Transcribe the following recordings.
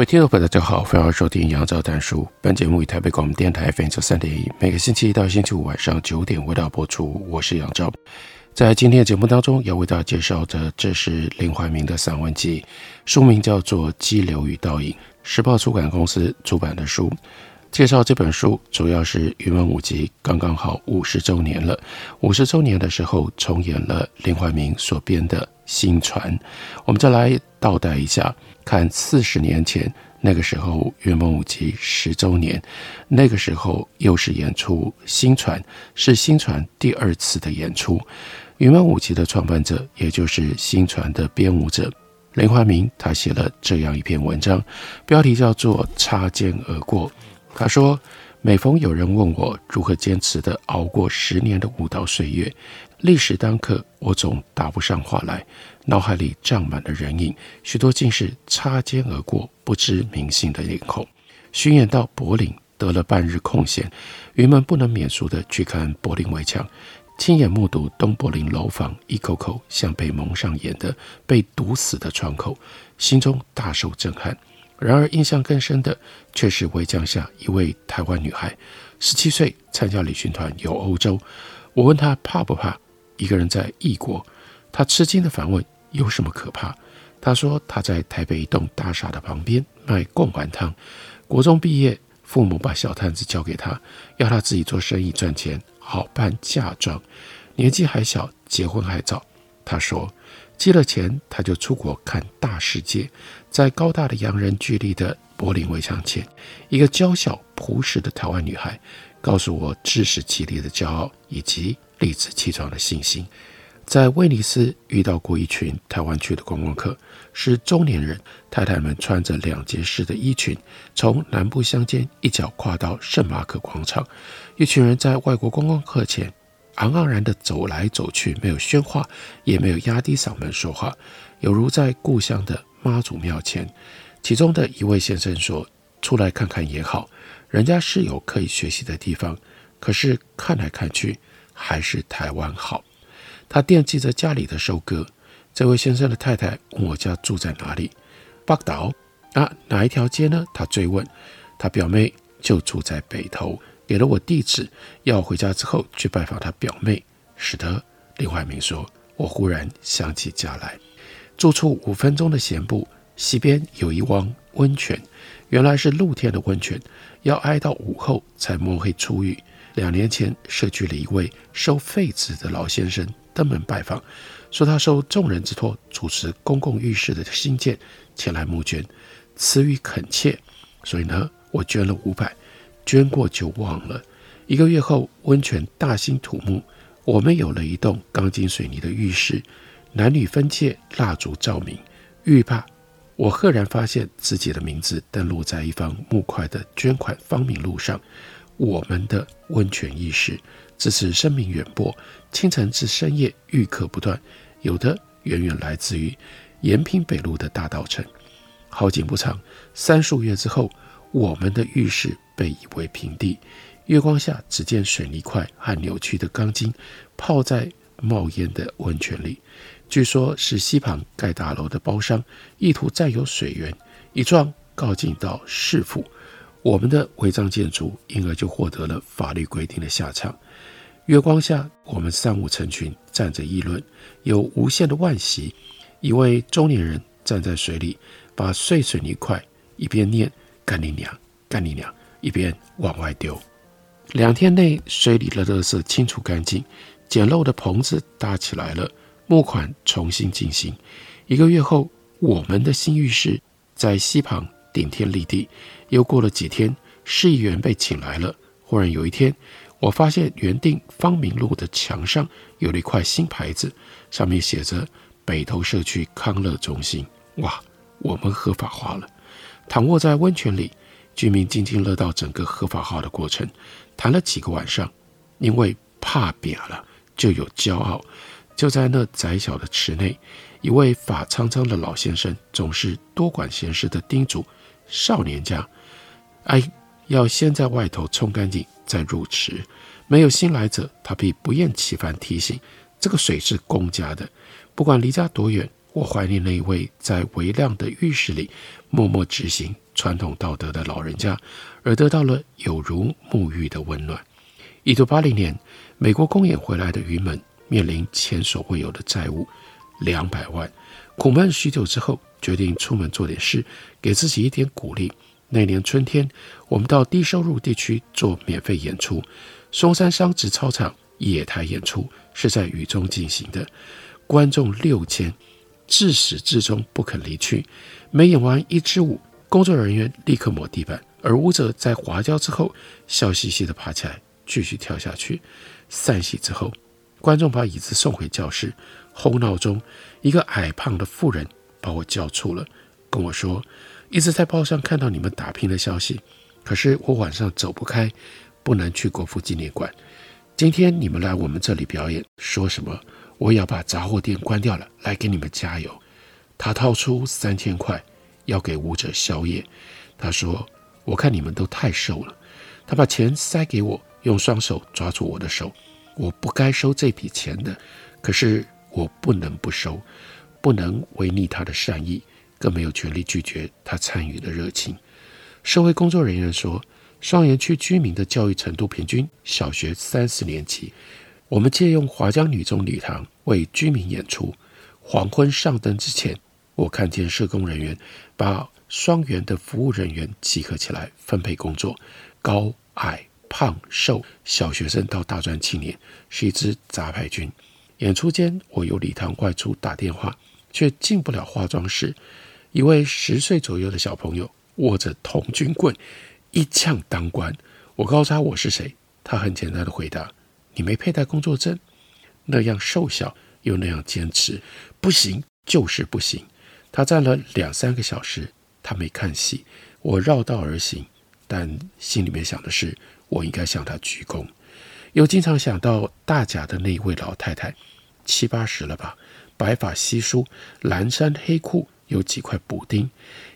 各位听众朋友，大家好，欢迎收听杨照谈书。本节目以台北广播电台 FM 九三点一，每个星期一到星期五晚上九点为大家播出。我是杨照，在今天的节目当中要为大家介绍的，这是林怀民的散文集，书名叫做《激流与倒影》，时报出版公司出版的书。介绍这本书，主要是云门舞集刚刚好五十周年了。五十周年的时候，重演了林怀民所编的《新传》。我们再来倒带一下，看四十年前那个时候云门舞集十周年，那个时候又是演出《新传》，是《新传》第二次的演出。云门舞集的创办者，也就是《新传》的编舞者林怀民，他写了这样一篇文章，标题叫做《擦肩而过》。他说：“每逢有人问我如何坚持地熬过十年的舞蹈岁月，历史当刻，我总答不上话来，脑海里胀满了人影，许多竟是擦肩而过、不知名姓的脸孔。巡演到柏林，得了半日空闲，云门不能免俗地去看柏林围墙，亲眼目睹东柏林楼房一口口像被蒙上眼的被堵死的窗口，心中大受震撼。”然而，印象更深的却是围墙下一位台湾女孩，十七岁，参加旅行团游欧洲。我问她怕不怕一个人在异国，他吃惊地反问：“有什么可怕？”他说：“他在台北一栋大厦的旁边卖贡丸汤。国中毕业，父母把小摊子交给他，要他自己做生意赚钱，好办嫁妆。年纪还小，结婚还早。”他说。积了钱，他就出国看大世界。在高大的洋人聚立的柏林围墙前，一个娇小朴实的台湾女孩告诉我知识激励的骄傲以及理直气壮的信心。在威尼斯遇到过一群台湾去的观光客，是中年人，太太们穿着两截式的衣裙，从南部乡间一脚跨到圣马可广场。一群人在外国观光客前。昂昂然地走来走去，没有喧哗，也没有压低嗓门说话，犹如在故乡的妈祖庙前。其中的一位先生说：“出来看看也好，人家是有可以学习的地方，可是看来看去还是台湾好。”他惦记着家里的收割。这位先生的太太问我家住在哪里，北投啊，哪一条街呢？他追问。他表妹就住在北头。给了我地址，要回家之后去拜访他表妹，使得林怀民说：“我忽然想起家来。住处五分钟的闲步，西边有一汪温泉，原来是露天的温泉，要挨到午后才摸黑出狱。两年前，社区里一位收废纸的老先生登门拜访，说他受众人之托主持公共浴室的兴建，前来募捐，词语恳切，所以呢，我捐了五百。”捐过就忘了。一个月后，温泉大兴土木，我们有了一栋钢筋水泥的浴室，男女分界，蜡烛照明。浴霸，我赫然发现自己的名字登录在一方木块的捐款芳名录上。我们的温泉浴室，自此声名远播，清晨至深夜浴客不断，有的远远来自于延平北路的大稻埕。好景不长，三数月之后，我们的浴室。被夷为平地，月光下只见水泥块和扭曲的钢筋泡在冒烟的温泉里。据说，是溪旁盖大楼的包商意图占有水源，一状告进到市府，我们的违章建筑因而就获得了法律规定的下场。月光下，我们三五成群站着议论，有无限的惋惜。一位中年人站在水里，把碎水泥块一边念“干你娘，干你娘”。一边往外丢，两天内水里的垃圾清除干净，简陋的棚子搭起来了，募款重新进行。一个月后，我们的新浴室在溪旁顶天立地。又过了几天，市议员被请来了。忽然有一天，我发现原定芳名路的墙上有了一块新牌子，上面写着“北投社区康乐中心。哇，我们合法化了！躺卧在温泉里，居民津津乐道整个合法化的过程，谈了几个晚上。因为怕扁了，就有骄傲。就在那窄小的池内，一位发苍苍的老先生总是多管闲事地叮嘱少年家：“哎，要先在外头冲干净，再入池。没有新来者，他必不厌其烦提醒：这个水是公家的。不管离家多远。”我怀念那一位在微亮的浴室里默默执行传统道德的老人家，而得到了有如沐浴的温暖。一九八零年，美国公演回来的云门面临前所未有的债务两百万，苦闷许久之后，决定出门做点事，给自己一点鼓励。那年春天，我们到低收入地区做免费演出，松山商职操场野台演出是在雨中进行的，观众六千。自始至终不肯离去。每演完一支舞，工作人员立刻抹地板，而舞者在滑跤之后，笑嘻嘻地爬起来继续跳下去。散戏之后，观众把椅子送回教室。哄闹中，一个矮胖的妇人把我叫出了，跟我说：“一直在报上看到你们打拼的消息，可是我晚上走不开，不能去国父纪念馆。今天你们来我们这里表演，说什么？”我也要把杂货店关掉了，来给你们加油。他掏出三千块，要给舞者宵夜。他说：“我看你们都太瘦了。”他把钱塞给我，用双手抓住我的手。我不该收这笔钱的，可是我不能不收，不能违逆他的善意，更没有权利拒绝他参与的热情。社会工作人员说，双元区居民的教育程度平均小学三四年级。我们借用华江女中礼堂为居民演出。黄昏上灯之前，我看见社工人员把双元的服务人员集合起来，分配工作。高矮胖瘦，小学生到大专青年，是一支杂牌军。演出间，我由礼堂外出打电话，却进不了化妆室。一位十岁左右的小朋友握着童军棍，一枪当关。我告诉他我是谁，他很简单的回答。你没佩戴工作证，那样瘦小又那样坚持，不行就是不行。他站了两三个小时，他没看戏。我绕道而行，但心里面想的是，我应该向他鞠躬。又经常想到大甲的那一位老太太，七八十了吧，白发稀疏，蓝衫黑裤，有几块补丁。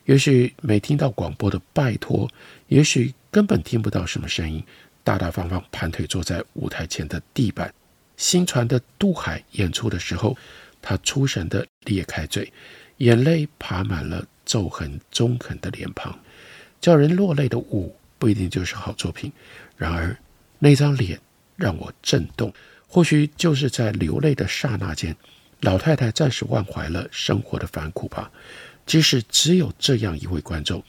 也许没听到广播的拜托，也许根本听不到什么声音。大大方方盘腿坐在舞台前的地板，新传的渡海演出的时候，他出神地裂开嘴，眼泪爬满了皱痕中肯的脸庞。叫人落泪的舞不一定就是好作品，然而那张脸让我震动。或许就是在流泪的刹那间，老太太暂时忘怀了生活的烦苦吧。即使只有这样一位观众，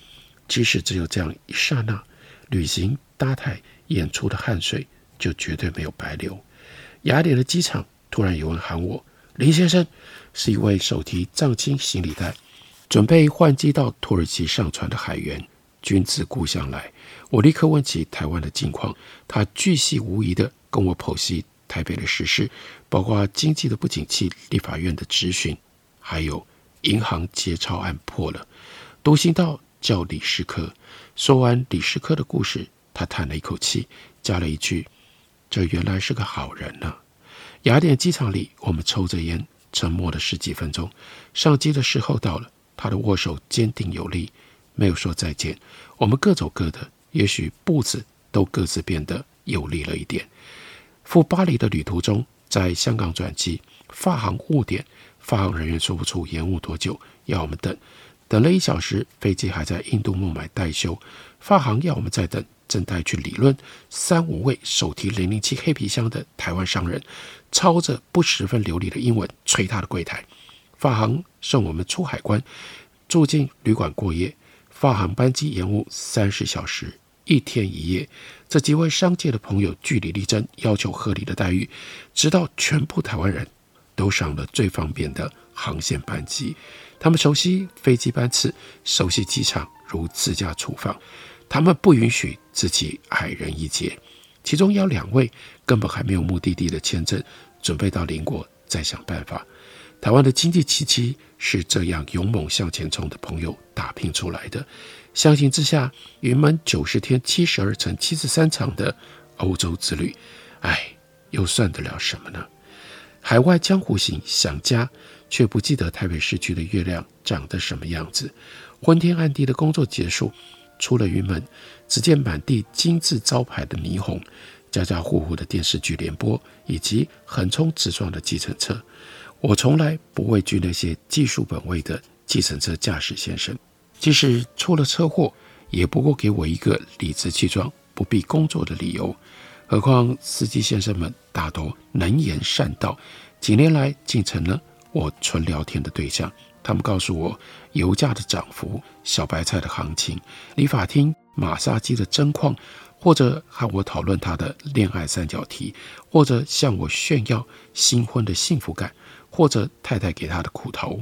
即使只有这样一刹那，旅行搭台。演出的汗水就绝对没有白流。雅典的机场突然有人喊我：“林先生，是一位手提藏青行李袋，准备换机到土耳其上船的海员，君自故乡来。”我立刻问起台湾的近况，他巨细无遗地跟我剖析台北的时事，包括经济的不景气、立法院的质询，还有银行劫钞案破了，独行道叫李世科。说完李世科的故事。他叹了一口气，加了一句：“这原来是个好人呢、”雅典机场里，我们抽着烟，沉默了十几分钟。上机的时候到了，他的握手坚定有力，没有说再见。我们各走各的，也许步子都各自变得有力了一点。赴巴黎的旅途中，在香港转机，发航误点，发航人员说不出延误多久，要我们等。等了一小时，飞机还在印度孟买待修，发航要我们再等。正带去理论，三五位手提零零七黑皮箱的台湾商人，操着不十分流利的英文催他的柜台。发航送我们出海关，住进旅馆过夜。发航班机延误三十小时，一天一夜。这几位商界的朋友据理力争，要求合理的待遇，直到全部台湾人都上了最方便的航线班机。他们熟悉飞机班次，熟悉机场如自家厨房。他们不允许自己矮人一截，其中有两位根本还没有目的地的签证，准备到邻国再想办法。台湾的经济奇迹是这样勇猛向前冲的朋友打拼出来的。相形之下，云门九十天七十二乘七十三场的欧洲之旅，哎，又算得了什么呢？海外江湖行，想家却不记得台北市区的月亮长得什么样子。昏天暗地的工作结束，出了云门，只见满地金字招牌的霓虹，家家户户的电视剧联播，以及横冲直撞的计程车。我从来不畏惧那些技术本位的计程车驾驶先生，即使出了车祸，也不过给我一个理直气壮不必工作的理由。何况司机先生们大多能言善道，几年来竟成了我纯聊天的对象。他们告诉我油价的涨幅、小白菜的行情、理发厅马杀鸡的真况，或者和我讨论他的恋爱三角题，或者向我炫耀新婚的幸福感，或者太太给他的苦头，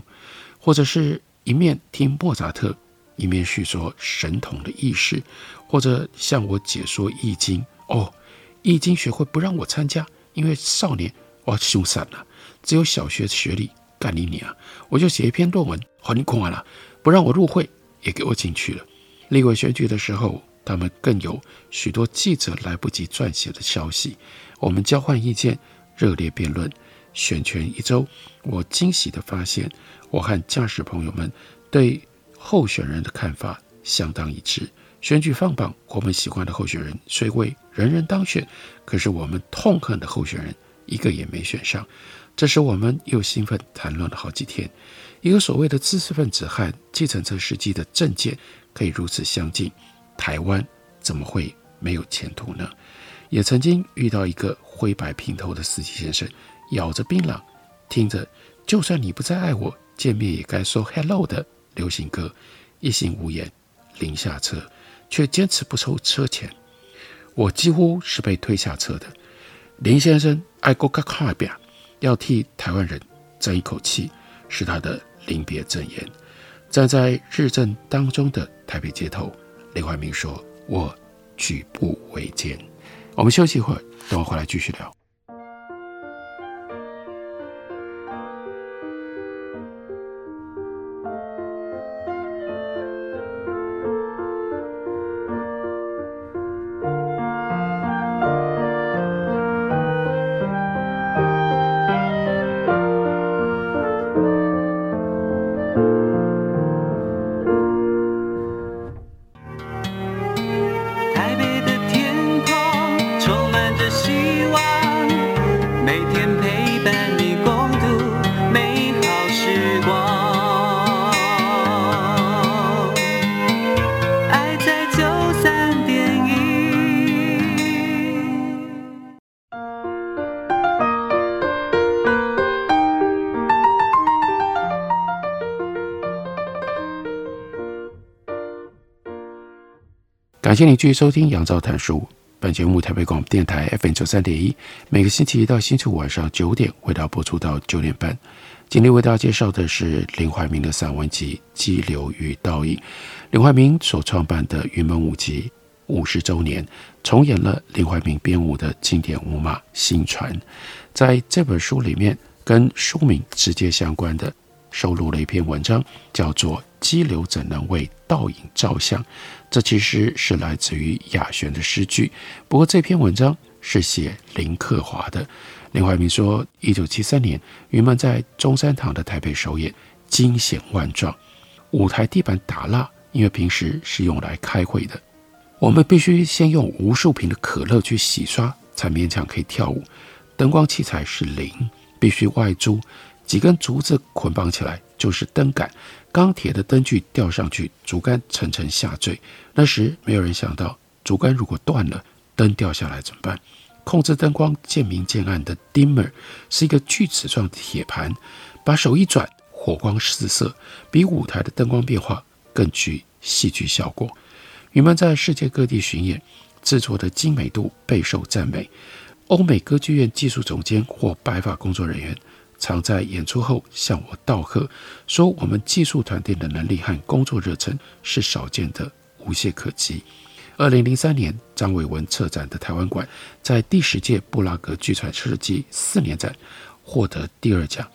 或者是一面听莫扎特，一面叙说神童的軼事，或者向我解说易经。哦。易经学会不让我参加，因为少年我要凶残了，只有小学学历，干你你啊！我就写一篇论文，好你完了，不让我入会，也给我进去了。立委选举的时候，他们更有许多记者来不及撰写的消息，我们交换意见，热烈辩论。选权一周，我惊喜地发现，我和驾驶朋友们对候选人的看法相当一致。选举放榜，我们喜欢的候选人虽未人人当选，可是我们痛恨的候选人一个也没选上。这时我们又兴奋谈论了好几天。一个所谓的知识分子和计程车司机的政见可以如此相近，台湾怎么会没有前途呢？也曾经遇到一个灰白平头的司机先生，咬着槟榔，听着“就算你不再爱我，见面也该说 hello” 的流行歌，一心无言，临下车。却坚持不收车钱，我几乎是被推下车的。林先生爱国卡卡表，要替台湾人争一口气，是他的临别赠言。站在日正当中的台北街头，林怀民说：“我举步维艰。”我们休息一会儿，等我回来继续聊。感谢您继续收听《杨照谈书》。本节目台北广播电台 FM 九三点一，每个星期一到星期五晚上九点为大家播出到九点半。今天为大家介绍的是林怀民的散文集《激流与倒影》。林怀民所创办的云门舞集五十周年，重演了林怀民编舞的经典舞码《新传》。在这本书里面，跟书名直接相关的，收录了一篇文章，叫做《激流怎能为倒影照相》。这其实是来自于雅璇的诗句，不过这篇文章是写林克华的。林怀民说，一九七三年云门在中山堂的台北首演，惊险万状，舞台地板打蜡，因为平时是用来开会的，我们必须先用无数瓶的可乐去洗刷，才勉强可以跳舞。灯光器材是零，必须外租，几根竹子捆绑起来就是灯杆。钢铁的灯具吊上去，竹竿层层下坠。那时没有人想到，竹竿如果断了，灯掉下来怎么办？控制灯光渐明渐暗的 dimmer 是一个锯齿状的铁盘，把手一转，火光四射，比舞台的灯光变化更具戏剧效果。云曼在世界各地巡演，制作的精美度备受赞美。欧美歌剧院技术总监或白发工作人员。常在演出后向我道贺，说我们技术团队的能力和工作热忱是少见的，无懈可击。二零零三年，张伟文策展的台湾馆在第十届布拉格剧场设计四年展获得第二奖。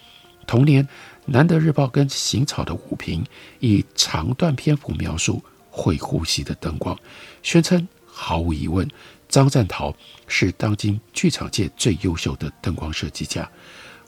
同年，《南德日报》跟《行草》的武评以长段篇幅描述会呼吸的灯光，宣称毫无疑问，张占桃是当今剧场界最优秀的灯光设计家。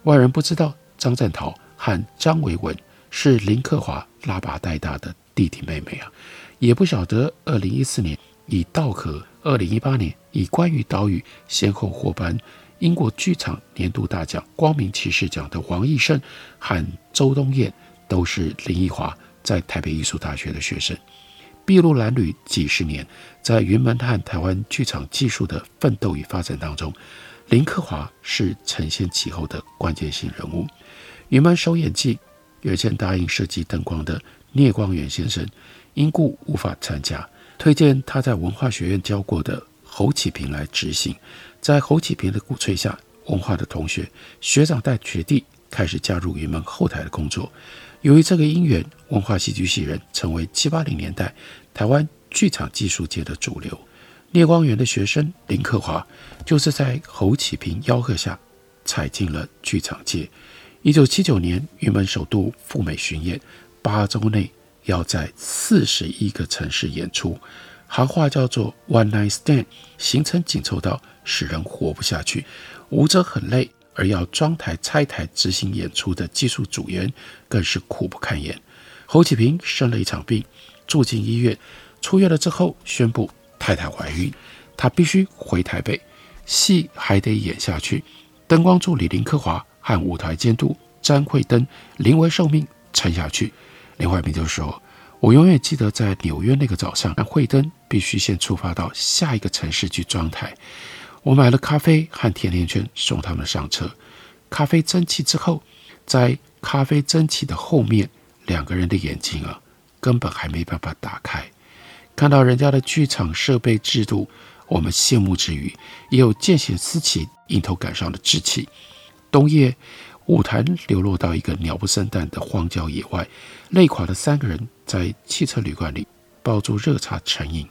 外人不知道张占桃和张维文是林克华拉拔带大的弟弟妹妹啊，也不晓得二零一四年以《稻壳》，二零一八年以《关于岛屿》先后获颁英国剧场年度大奖光明骑士奖的王义胜和周东彦，都是林奕华在台北艺术大学的学生。筚路蓝缕几十年，在云门和台湾剧场技术的奋斗与发展当中，林克华是承先启后的关键性人物。云门首演季，原先答应设计灯光的聂光远先生，因故无法参加，推荐他在文化学院教过的侯启平来执行。在侯启平的鼓吹下，文化的同学学长带学弟开始加入云门后台的工作。由于这个因缘，文化戏剧系人成为七八零年代台湾剧场技术界的主流。聂光远的学生林克华就是在侯启平吆喝下踩进了剧场界。一九七九年，云门首度赴美巡演，八周内要在四十一个城市演出。行话叫做 “one night stand”，行程紧凑到使人活不下去。舞者很累，而要装台拆台执行演出的技术组员更是苦不堪言。侯启平生了一场病，住进医院。出院了之后，宣布太太怀孕，他必须回台北，戏还得演下去。灯光助理林克华和舞台监督詹慧登临危受命撑下去。林怀民就说。我永远记得在纽约那个早上，慧登必须先出发到下一个城市去装台。我买了咖啡和甜甜圈送他们上车。咖啡蒸汽之后，在咖啡蒸汽的后面，两个人的眼睛啊，根本还没办法打开。看到人家的剧场设备制度，我们羡慕之余，也有见贤思齐、迎头赶上的志气。冬夜。舞台流落到一个鸟不生蛋的荒郊野外，累垮的三个人在汽车旅馆里抱住热茶成瘾。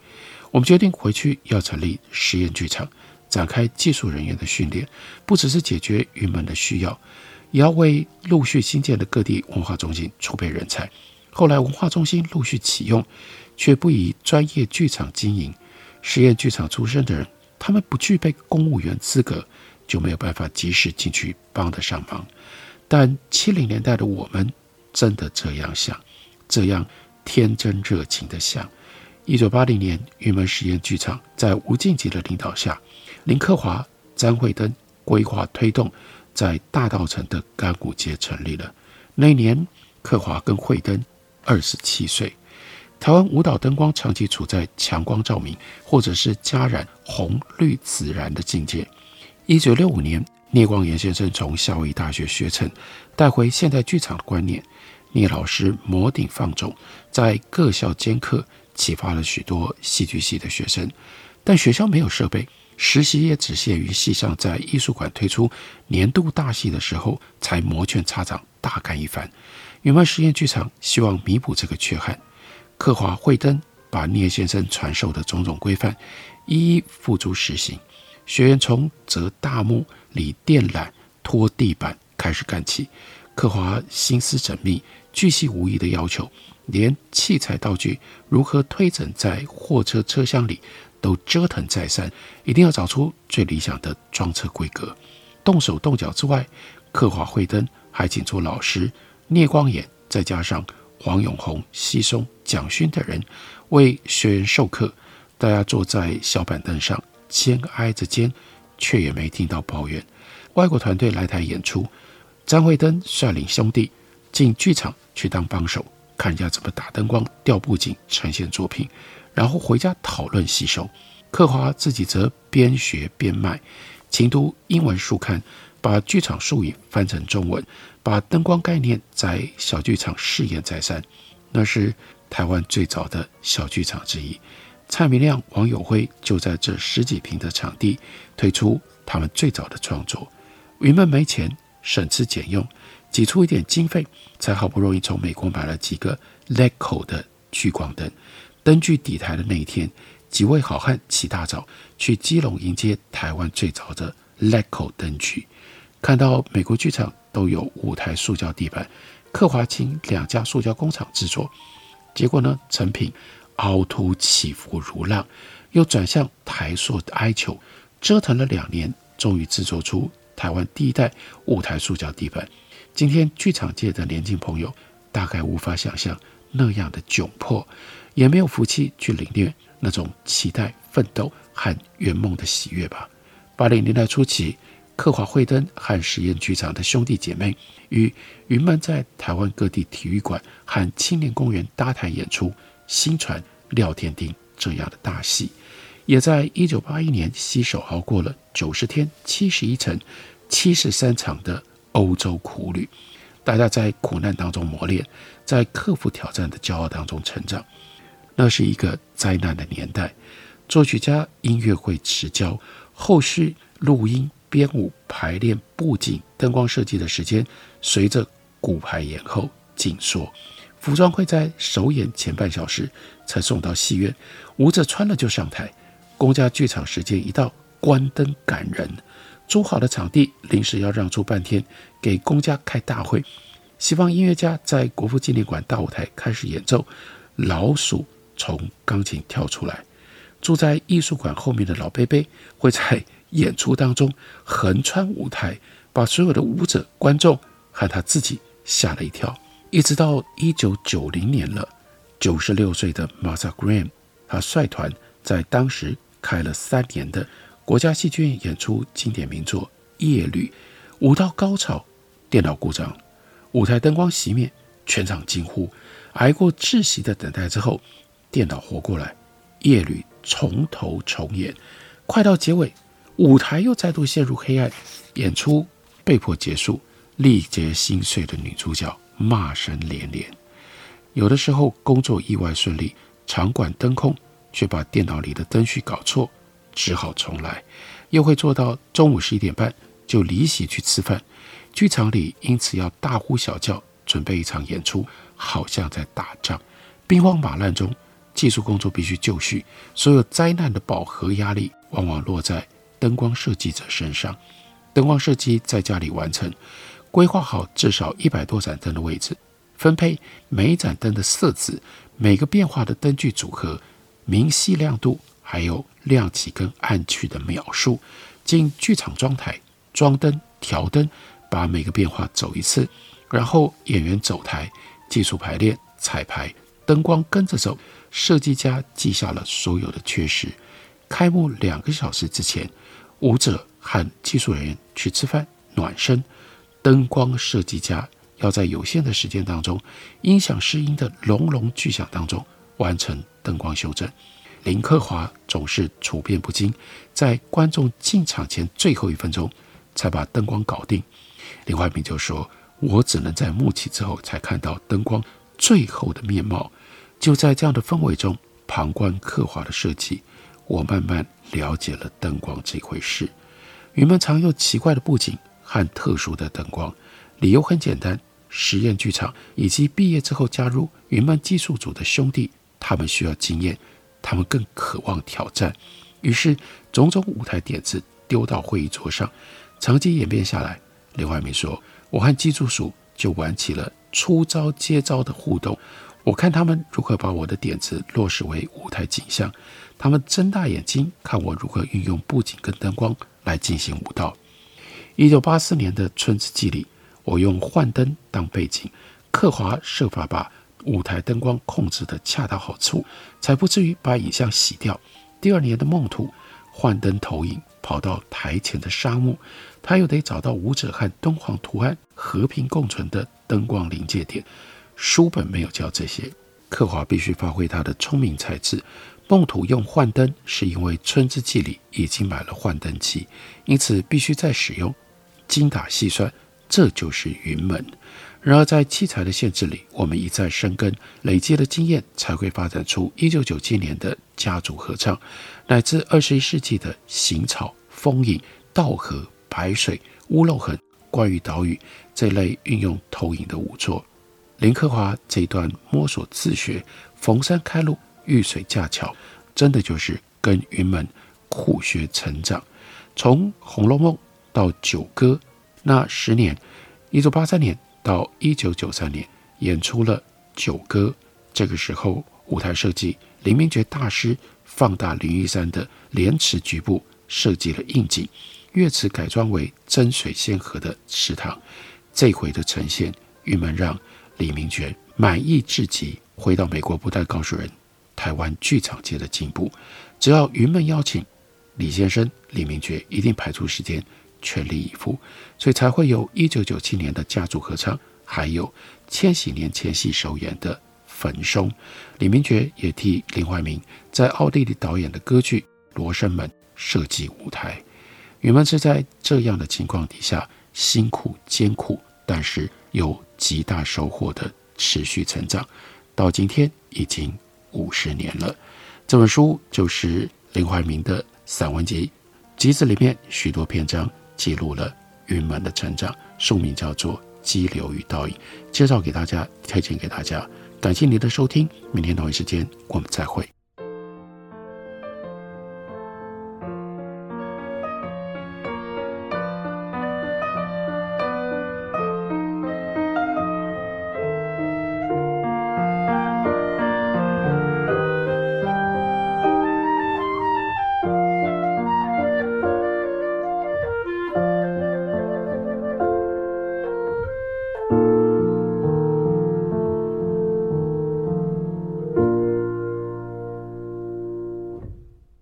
我们决定回去要成立实验剧场，展开技术人员的训练，不只是解决云门的需要，也要为陆续新建的各地文化中心储备人才。后来文化中心陆续启用，却不以专业剧场经营，实验剧场出身的人，他们不具备公务员资格。就没有办法及时进去帮得上忙，但七零年代的我们真的这样想，这样天真热情的想。一九八零年，玉门实验剧场在吴静吉的领导下，林克华、詹慧登规划推动，在大稻埕的干谷街成立了。那年，克华跟慧登二十七岁。台湾舞蹈灯光长期处在强光照明，或者是加染红绿紫蓝的境界。一九六五年，聂光远先生从夏威夷大学学成，带回现代剧场的观念。聂老师摩顶放踵，在各校兼课，启发了许多戏剧系的学生。但学校没有设备，实习也只限于戏上在艺术馆推出年度大戏的时候，才摩拳擦掌大干一番。云门实验剧场希望弥补这个缺憾，克华慧登把聂先生传授的种种规范，一一付诸实行。学员从折大木、理电缆、拖地板开始干起，克华心思缜密、巨细无遗的要求，连器材道具如何推整在货车车厢里都折腾再三，一定要找出最理想的装车规格。动手动脚之外，克华慧登还请做老师聂光远，再加上黄永红、奚松、蒋勋等人为学员授课。大家坐在小板凳上。肩挨着肩，却也没听到抱怨。外国团队来台演出，张慧登率领兄弟进剧场去当帮手，看人家怎么打灯光、调布景、呈现作品，然后回家讨论吸收。克华自己则边学边卖，勤读英文书刊，把剧场术语翻成中文，把灯光概念在小剧场试验再三。那是台湾最早的小剧场之一。蔡明亮、王友辉就在这十几坪的场地推出他们最早的创作。云门没钱，省吃俭用，挤出一点经费，才好不容易从美国买了几个 LECO 的聚光灯。灯具底台的那一天，几位好汉起大早去基隆迎接台湾最早的 LECO 灯具。看到美国剧场都有舞台塑胶地板，客华清两家塑胶工厂制作。结果呢，成品凹凸起伏如浪，又转向台塑的哀求，折腾了两年，终于制作出台湾第一代舞台塑胶地板。今天剧场界的年轻朋友大概无法想象那样的窘迫，也没有福气去领略那种期待、奋斗和圆梦的喜悦吧。八零年代初期，客华惠登和实验剧场的兄弟姐妹与云曼在台湾各地体育馆和青年公园搭台演出《新传廖天丁》这样的大戏，也在一九八一年携手熬过了九十天、七十一城、七十三场的欧洲苦旅。大家在苦难当中磨练，在克服挑战的骄傲当中成长。那是一个灾难的年代，作曲家音乐会持交，后续录音。编舞、排练、布景、灯光设计的时间，随着骨牌延后紧缩。服装会在首演前半小时才送到戏院，舞者穿了就上台。公家剧场时间一到，关灯赶人。租好的场地临时要让出半天给公家开大会。西方音乐家在国父纪念馆大舞台开始演奏，老鼠从钢琴跳出来。住在艺术馆后面的老贝贝会在。演出当中横穿舞台，把所有的舞者、观众和他自己吓了一跳。一直到一九九零年了，九十六岁的 Martha Graham，他率团在当时开了三年的国家戏剧院演出经典名作《夜旅》，舞到高潮，电脑故障，舞台灯光熄灭，全场惊呼。挨过窒息的等待之后，电脑活过来，《夜旅》从头重演，快到结尾。舞台又再度陷入黑暗，演出被迫结束。力竭心碎的女主角骂声连连。有的时候工作意外顺利，场馆灯控却把电脑里的灯序搞错，只好重来。又会做到中午十一点半就离席去吃饭，剧场里因此要大呼小叫准备一场演出，好像在打仗。兵荒马乱中，技术工作必须就绪，所有灾难的饱和压力往往落在。灯光设计者身上，灯光设计在家里完成，规划好至少一百多盏灯的位置，分配每一盏灯的色子，每个变化的灯具组合，明细亮度，还有亮起跟暗去的秒数。进剧场装台，装灯、调灯，把每个变化走一次，然后演员走台，技术排练、彩排，灯光跟着走。设计家记下了所有的缺失。开幕两个小时之前。舞者和技术人员去吃饭暖身，灯光设计家要在有限的时间当中，音响试音的隆隆巨响当中完成灯光修正。林克华总是处变不惊，在观众进场前最后一分钟才把灯光搞定。林怀民就说：“我只能在幕起之后才看到灯光最后的面貌。”就在这样的氛围中旁观克华的设计。我慢慢了解了灯光这回事。云门常用奇怪的布景和特殊的灯光，理由很简单：实验剧场以及毕业之后加入云门技术组的兄弟，他们需要经验，他们更渴望挑战。于是，种种舞台点子丢到会议桌上，长期演变下来。林怀民说：“我和技术组就玩起了出招接招的互动。我看他们如何把我的点子落实为舞台景象。”他们睁大眼睛看我如何运用布景跟灯光来进行舞蹈。一九八四年的《春之祭》里，我用幻灯当背景，克华设法把舞台灯光控制得恰到好处，才不至于把影像洗掉。第二年的《梦途》，幻灯投影跑到台前的沙漠，他又得找到舞者和敦煌图案和平共存的灯光临界点。书本没有教这些，克华必须发挥他的聪明才智。梦土用幻灯，是因为《春之祭》里已经买了幻灯机，因此必须再使用。精打细算，这就是云门。然而，在器材的限制里，我们一再生根，累积了经验，才会发展出一九九七年的家族合唱，乃至二十一世纪的行草、风影、稻荷、白水、屋漏痕、关于岛屿这类运用投影的舞作。林克华这段摸索自学，逢山开路。遇水架桥，真的就是跟云门苦学成长。从《红楼梦》到《九歌》，那十年一九八三年到一九九三年演出了《九歌》，这个时候舞台设计林明觉大师放大林玉山的莲池局部，设计了应景，乐池改装为真水仙河的池塘。这回的呈现，云门让李明觉满意至极。回到美国，不但告诉人台湾剧场界的进步，只要云门邀请李先生、李明觉，一定排出时间，全力以赴，所以才会有一九九七年的家族合唱，还有千禧年前夕首演的《焚松》。李明觉也替林怀民在奥地利导演的歌剧《罗生门》设计舞台。云门是在这样的情况底下，辛苦艰苦，但是有极大收获的持续成长。到今天已经五十年了。这本书就是林怀民的散文集，集子里面许多篇章记录了云门的成长。书名叫做《激流与倒影》，介绍给大家，推荐给大家。感谢您的收听，明天同一时间我们再会。